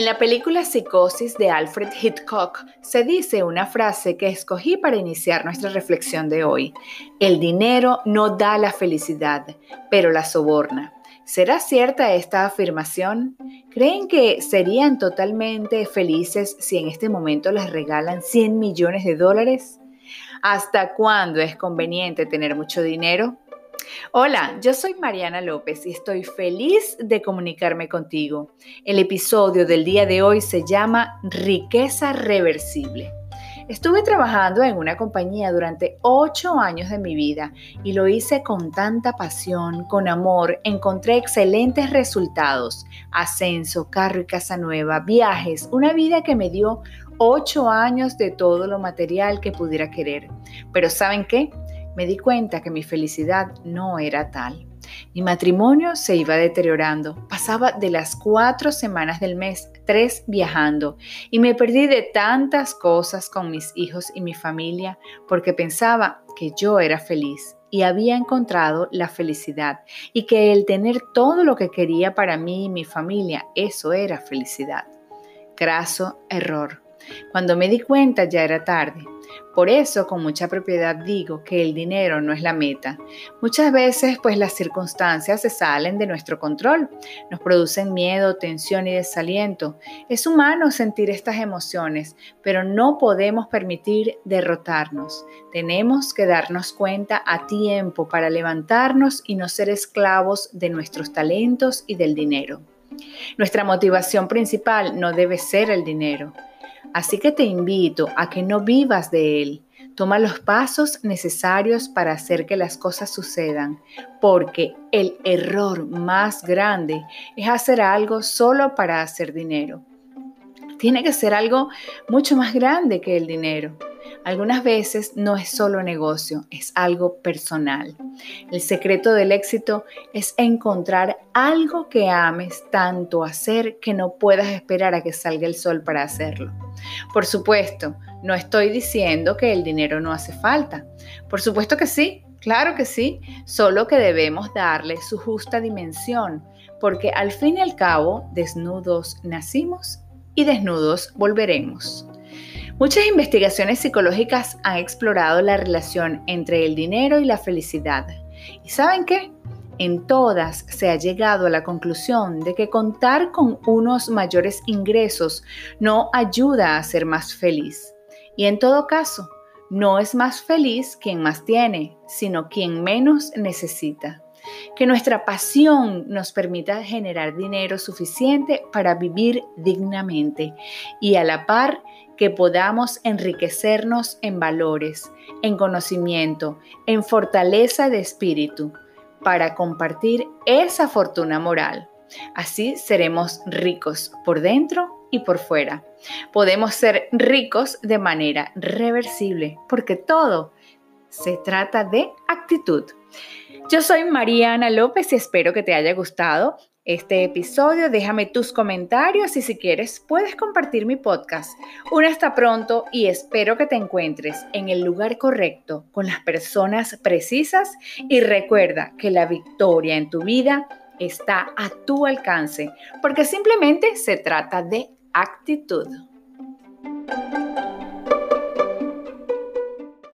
En la película Psicosis de Alfred Hitchcock se dice una frase que escogí para iniciar nuestra reflexión de hoy. El dinero no da la felicidad, pero la soborna. ¿Será cierta esta afirmación? ¿Creen que serían totalmente felices si en este momento les regalan 100 millones de dólares? ¿Hasta cuándo es conveniente tener mucho dinero? Hola, yo soy Mariana López y estoy feliz de comunicarme contigo. El episodio del día de hoy se llama Riqueza Reversible. Estuve trabajando en una compañía durante ocho años de mi vida y lo hice con tanta pasión, con amor. Encontré excelentes resultados, ascenso, carro y casa nueva, viajes, una vida que me dio ocho años de todo lo material que pudiera querer. Pero ¿saben qué? Me di cuenta que mi felicidad no era tal. Mi matrimonio se iba deteriorando. Pasaba de las cuatro semanas del mes, tres viajando, y me perdí de tantas cosas con mis hijos y mi familia porque pensaba que yo era feliz y había encontrado la felicidad y que el tener todo lo que quería para mí y mi familia, eso era felicidad. Graso error. Cuando me di cuenta ya era tarde. Por eso con mucha propiedad digo que el dinero no es la meta. Muchas veces pues las circunstancias se salen de nuestro control, nos producen miedo, tensión y desaliento. Es humano sentir estas emociones, pero no podemos permitir derrotarnos. Tenemos que darnos cuenta a tiempo para levantarnos y no ser esclavos de nuestros talentos y del dinero. Nuestra motivación principal no debe ser el dinero. Así que te invito a que no vivas de él. Toma los pasos necesarios para hacer que las cosas sucedan, porque el error más grande es hacer algo solo para hacer dinero. Tiene que ser algo mucho más grande que el dinero. Algunas veces no es solo negocio, es algo personal. El secreto del éxito es encontrar algo que ames tanto hacer que no puedas esperar a que salga el sol para hacerlo. Por supuesto, no estoy diciendo que el dinero no hace falta. Por supuesto que sí, claro que sí, solo que debemos darle su justa dimensión, porque al fin y al cabo, desnudos nacimos y desnudos volveremos. Muchas investigaciones psicológicas han explorado la relación entre el dinero y la felicidad. ¿Y saben qué? En todas se ha llegado a la conclusión de que contar con unos mayores ingresos no ayuda a ser más feliz. Y en todo caso, no es más feliz quien más tiene, sino quien menos necesita. Que nuestra pasión nos permita generar dinero suficiente para vivir dignamente y a la par que podamos enriquecernos en valores, en conocimiento, en fortaleza de espíritu, para compartir esa fortuna moral. Así seremos ricos por dentro y por fuera. Podemos ser ricos de manera reversible, porque todo se trata de actitud. Yo soy Mariana López y espero que te haya gustado este episodio. Déjame tus comentarios y si quieres puedes compartir mi podcast. Un hasta pronto y espero que te encuentres en el lugar correcto con las personas precisas y recuerda que la victoria en tu vida está a tu alcance porque simplemente se trata de actitud.